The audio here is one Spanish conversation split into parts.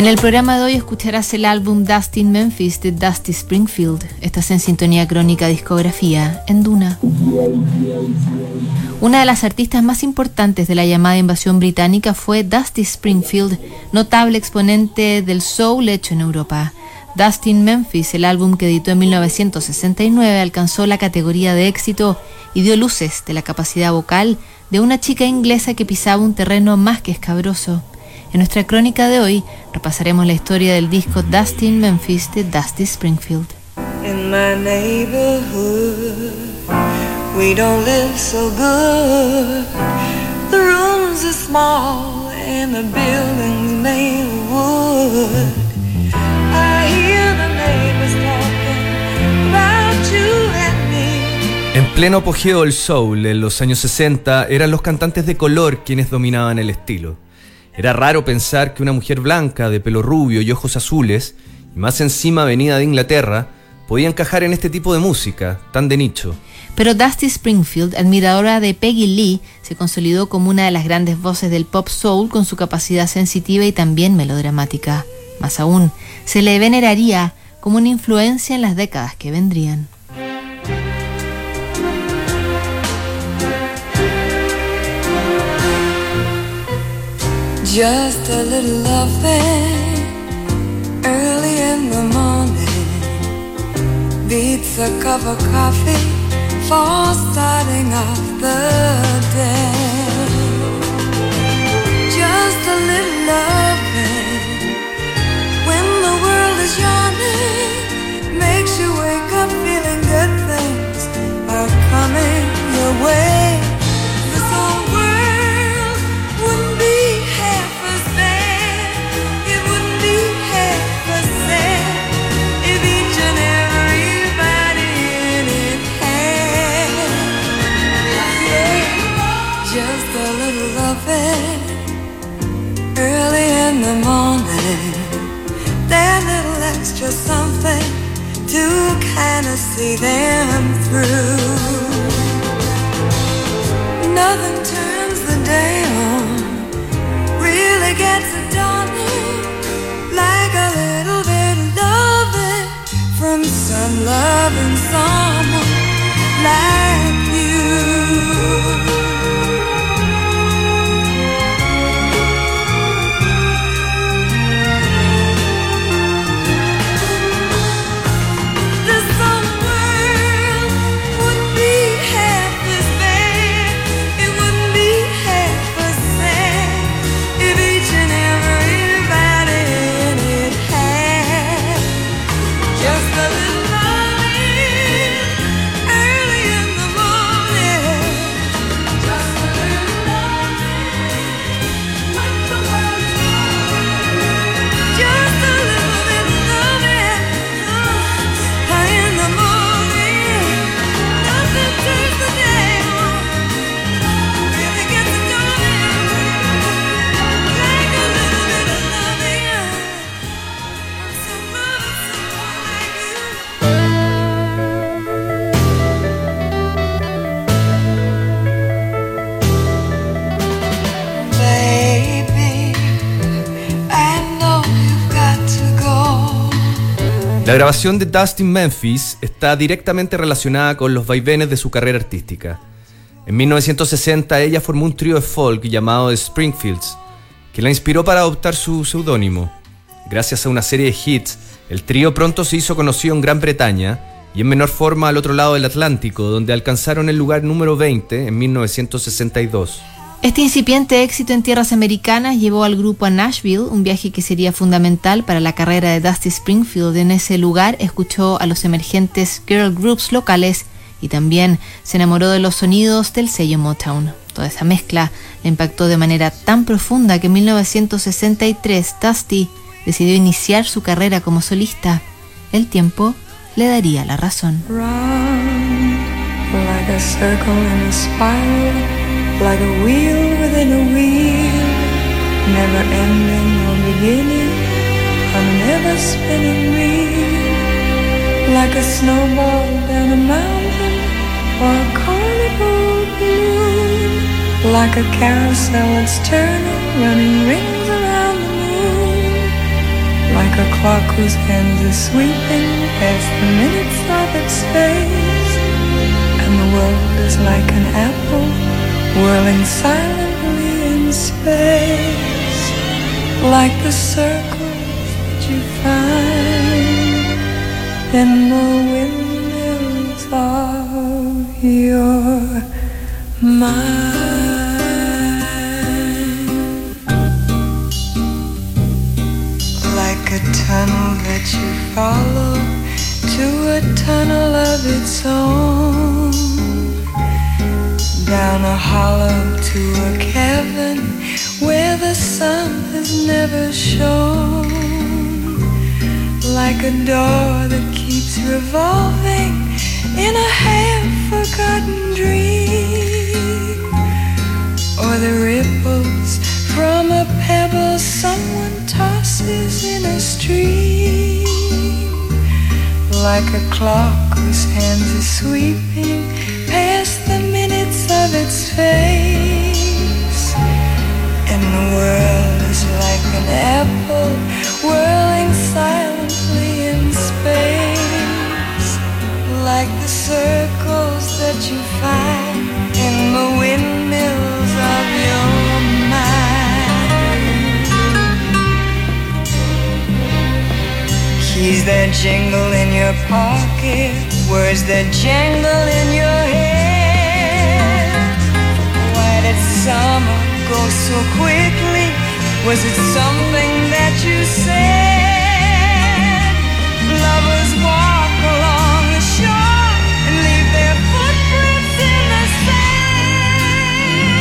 En el programa de hoy escucharás el álbum Dustin Memphis de Dusty Springfield. Estás en sintonía crónica discografía en Duna. Una de las artistas más importantes de la llamada invasión británica fue Dusty Springfield, notable exponente del soul hecho en Europa. Dustin Memphis, el álbum que editó en 1969, alcanzó la categoría de éxito y dio luces de la capacidad vocal de una chica inglesa que pisaba un terreno más que escabroso. En nuestra crónica de hoy repasaremos la historia del disco Dustin Memphis de Dusty Springfield. In my neighborhood, we don't live so good. The rooms are small and the buildings made of wood. I hear the neighbors talking about you and me. En pleno apogeo del soul en los años 60 eran los cantantes de color quienes dominaban el estilo. Era raro pensar que una mujer blanca, de pelo rubio y ojos azules, y más encima venida de Inglaterra, podía encajar en este tipo de música, tan de nicho. Pero Dusty Springfield, admiradora de Peggy Lee, se consolidó como una de las grandes voces del pop soul con su capacidad sensitiva y también melodramática. Más aún, se le veneraría como una influencia en las décadas que vendrían. Just a little loving early in the morning beats a cup of coffee for starting off the day. Just a little loving when the world is yawning makes you wake up feeling good things are coming your way. To kind of see them through. Nothing turns the day on, really gets it done like a little bit of loving from some loving someone La grabación de Dustin Memphis está directamente relacionada con los vaivenes de su carrera artística. En 1960 ella formó un trío de folk llamado The Springfields, que la inspiró para adoptar su seudónimo. Gracias a una serie de hits, el trío pronto se hizo conocido en Gran Bretaña y en menor forma al otro lado del Atlántico, donde alcanzaron el lugar número 20 en 1962. Este incipiente éxito en tierras americanas llevó al grupo a Nashville, un viaje que sería fundamental para la carrera de Dusty Springfield. En ese lugar escuchó a los emergentes girl groups locales y también se enamoró de los sonidos del sello Motown. Toda esa mezcla le impactó de manera tan profunda que en 1963 Dusty decidió iniciar su carrera como solista. El tiempo le daría la razón. Like a wheel within a wheel, never ending or beginning on an ever spinning reel, like a snowball down a mountain or a carnival balloon, like a carousel that's turning, running rings around the moon, like a clock whose hands are sweeping past the minutes of its face, and the world is like an apple whirling silently in space, like the circles that you find in the windmills of your mind. Like a tunnel that you follow to a tunnel of its own. Down a hollow to a cavern where the sun has never shone. Like a door that keeps revolving in a half forgotten dream. Or the ripples from a pebble someone tosses in a stream. Like a clock whose hands are sweeping of its face. And the world is like an apple whirling silently in space. Like the circles that you find in the windmills of your mind. Keys that jingle in your pocket, words that jangle in your head. Summer go so quickly? Was it something that you said? Lovers walk along the shore and leave their footprints in the sand.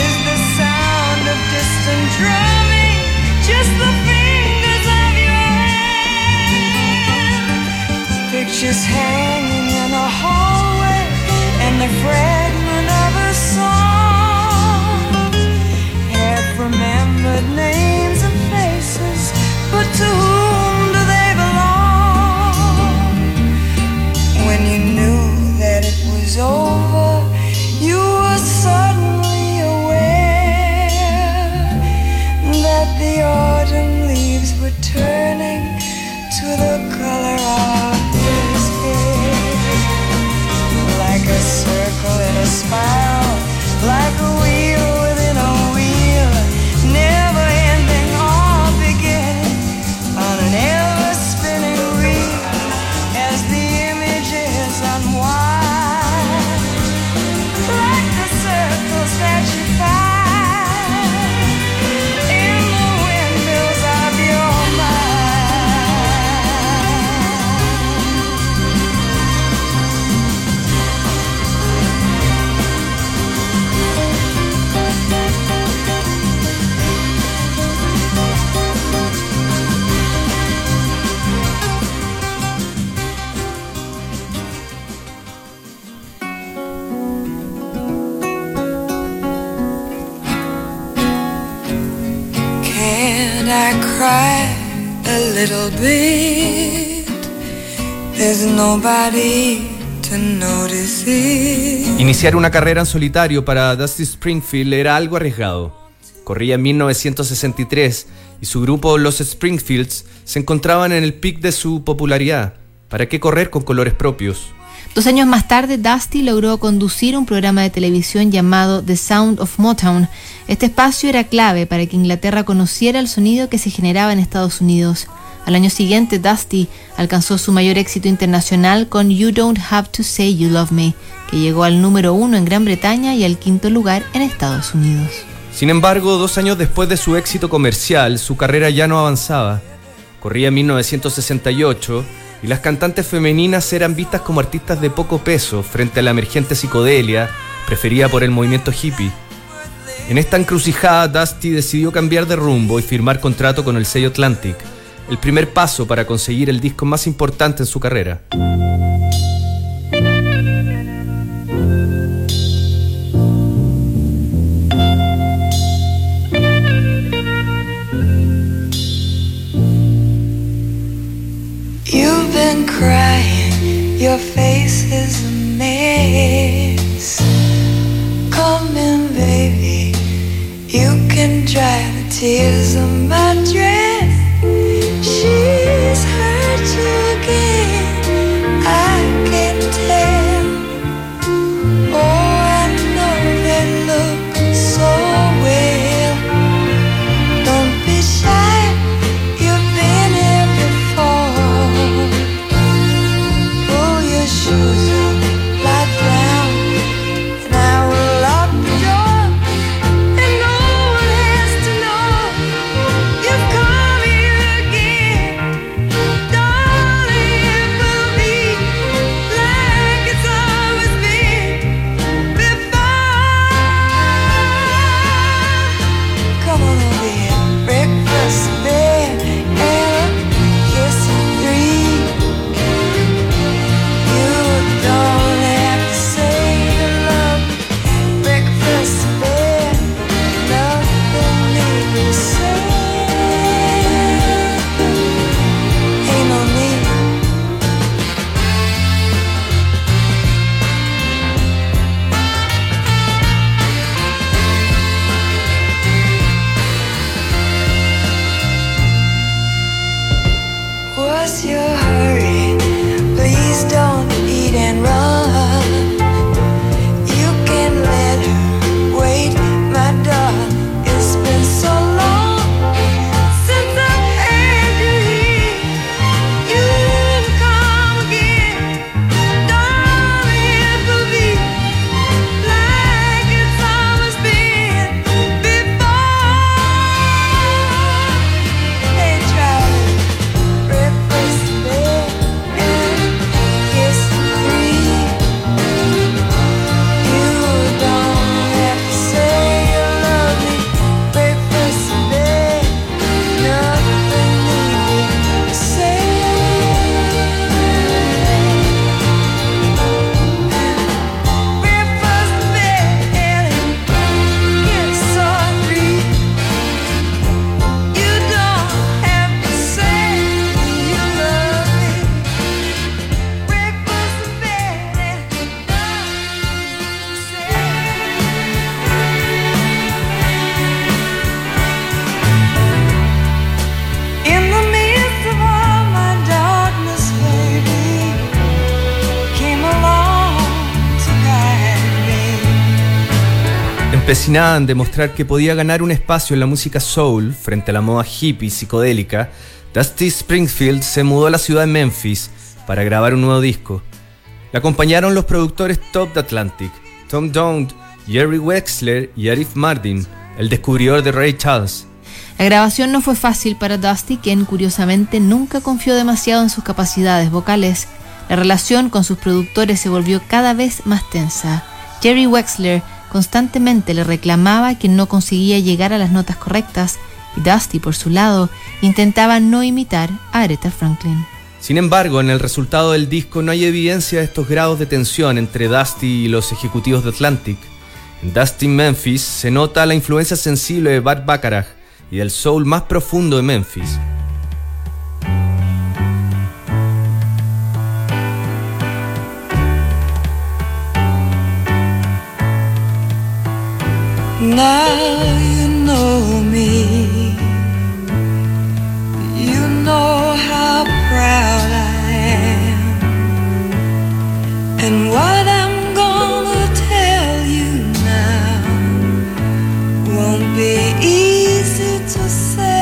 Is the sound of distant drumming just the fingers of your hand? Pictures hanging in a hallway and the fragment of a song. To I cry a little bit? There's nobody to notice it. Iniciar una carrera en solitario para Dusty Springfield era algo arriesgado. Corría en 1963 y su grupo Los Springfields se encontraban en el pic de su popularidad. ¿Para qué correr con colores propios? Dos años más tarde, Dusty logró conducir un programa de televisión llamado The Sound of Motown. Este espacio era clave para que Inglaterra conociera el sonido que se generaba en Estados Unidos. Al año siguiente, Dusty alcanzó su mayor éxito internacional con You Don't Have to Say You Love Me, que llegó al número uno en Gran Bretaña y al quinto lugar en Estados Unidos. Sin embargo, dos años después de su éxito comercial, su carrera ya no avanzaba. Corría en 1968 y las cantantes femeninas eran vistas como artistas de poco peso frente a la emergente psicodelia preferida por el movimiento hippie. En esta encrucijada, Dusty decidió cambiar de rumbo y firmar contrato con el sello Atlantic, el primer paso para conseguir el disco más importante en su carrera. You've been crying, your face is a mess. Come in, baby, you can dry the tears on my dress. She's hurt you Empecinada en demostrar que podía ganar un espacio en la música soul frente a la moda hippie psicodélica, Dusty Springfield se mudó a la ciudad de Memphis para grabar un nuevo disco. Le acompañaron los productores top de Atlantic, Tom Dowd, Jerry Wexler y Arif Mardin, el descubridor de Ray Charles. La grabación no fue fácil para Dusty, quien curiosamente nunca confió demasiado en sus capacidades vocales. La relación con sus productores se volvió cada vez más tensa. Jerry Wexler constantemente le reclamaba que no conseguía llegar a las notas correctas y Dusty, por su lado, intentaba no imitar a Aretha Franklin. Sin embargo, en el resultado del disco no hay evidencia de estos grados de tensión entre Dusty y los ejecutivos de Atlantic. En Dusty Memphis se nota la influencia sensible de Bart Bacharach y del soul más profundo de Memphis. Now you know me. You know how proud I am. And what I'm gonna tell you now won't be easy to say.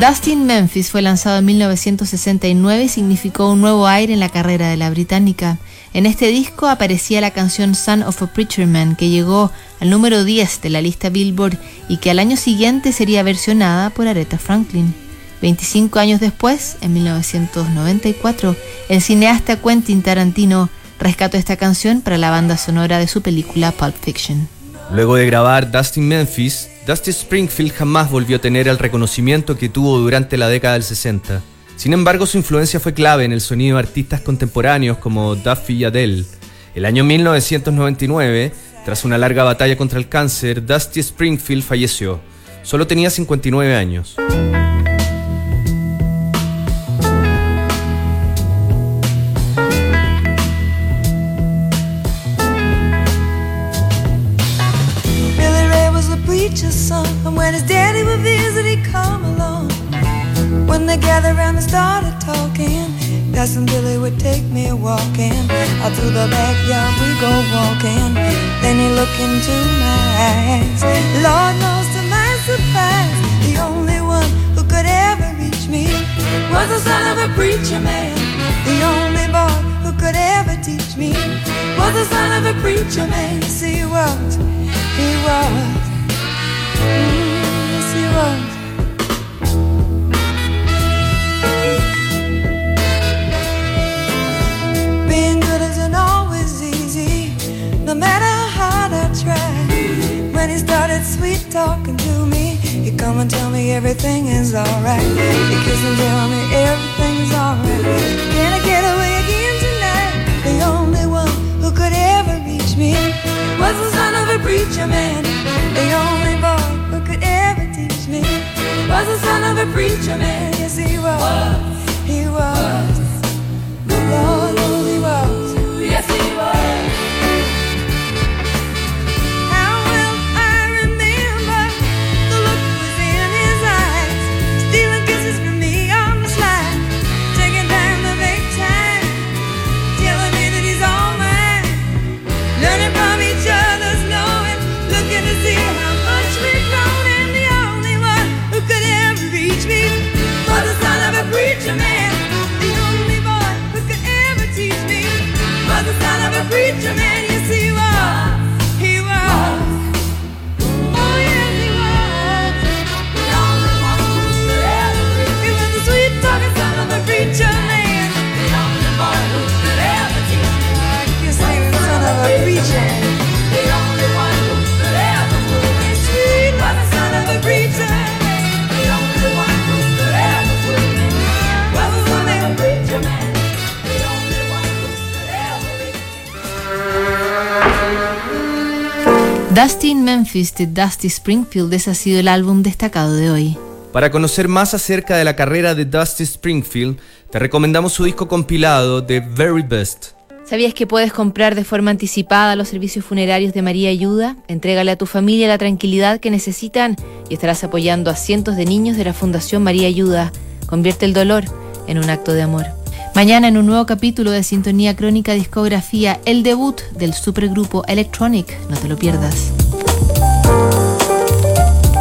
Dustin Memphis fue lanzado en 1969 y significó un nuevo aire en la carrera de la británica. En este disco aparecía la canción Son of a Preacher Man, que llegó al número 10 de la lista Billboard y que al año siguiente sería versionada por Aretha Franklin. 25 años después, en 1994, el cineasta Quentin Tarantino rescató esta canción para la banda sonora de su película Pulp Fiction. Luego de grabar Dustin Memphis, Dusty Springfield jamás volvió a tener el reconocimiento que tuvo durante la década del 60. Sin embargo, su influencia fue clave en el sonido de artistas contemporáneos como Duffy y Adele. El año 1999, tras una larga batalla contra el cáncer, Dusty Springfield falleció. Solo tenía 59 años. Around and started talking, Cousin Billy would take me walking. Out through the backyard we go walking. Then he looked into my eyes. Lord knows to my surprise, the only one who could ever reach me was the son of a preacher man. The only boy who could ever teach me was the son of a preacher man. He was. He was. Being sweet talking to me, he'd come and tell me everything is alright. He kiss and tell me everything's alright. Can I get away again tonight? The only one who could ever reach me was the son of a preacher man. The only boy who could ever teach me was the son of a preacher man. Yes, he was. He was. The Lord, he was. Dusty in Memphis de Dusty Springfield, ese ha sido el álbum destacado de hoy. Para conocer más acerca de la carrera de Dusty Springfield, te recomendamos su disco compilado The Very Best. ¿Sabías que puedes comprar de forma anticipada los servicios funerarios de María Ayuda? Entrégale a tu familia la tranquilidad que necesitan y estarás apoyando a cientos de niños de la Fundación María Ayuda. Convierte el dolor en un acto de amor. Mañana en un nuevo capítulo de Sintonía Crónica Discografía, el debut del supergrupo Electronic. No te lo pierdas.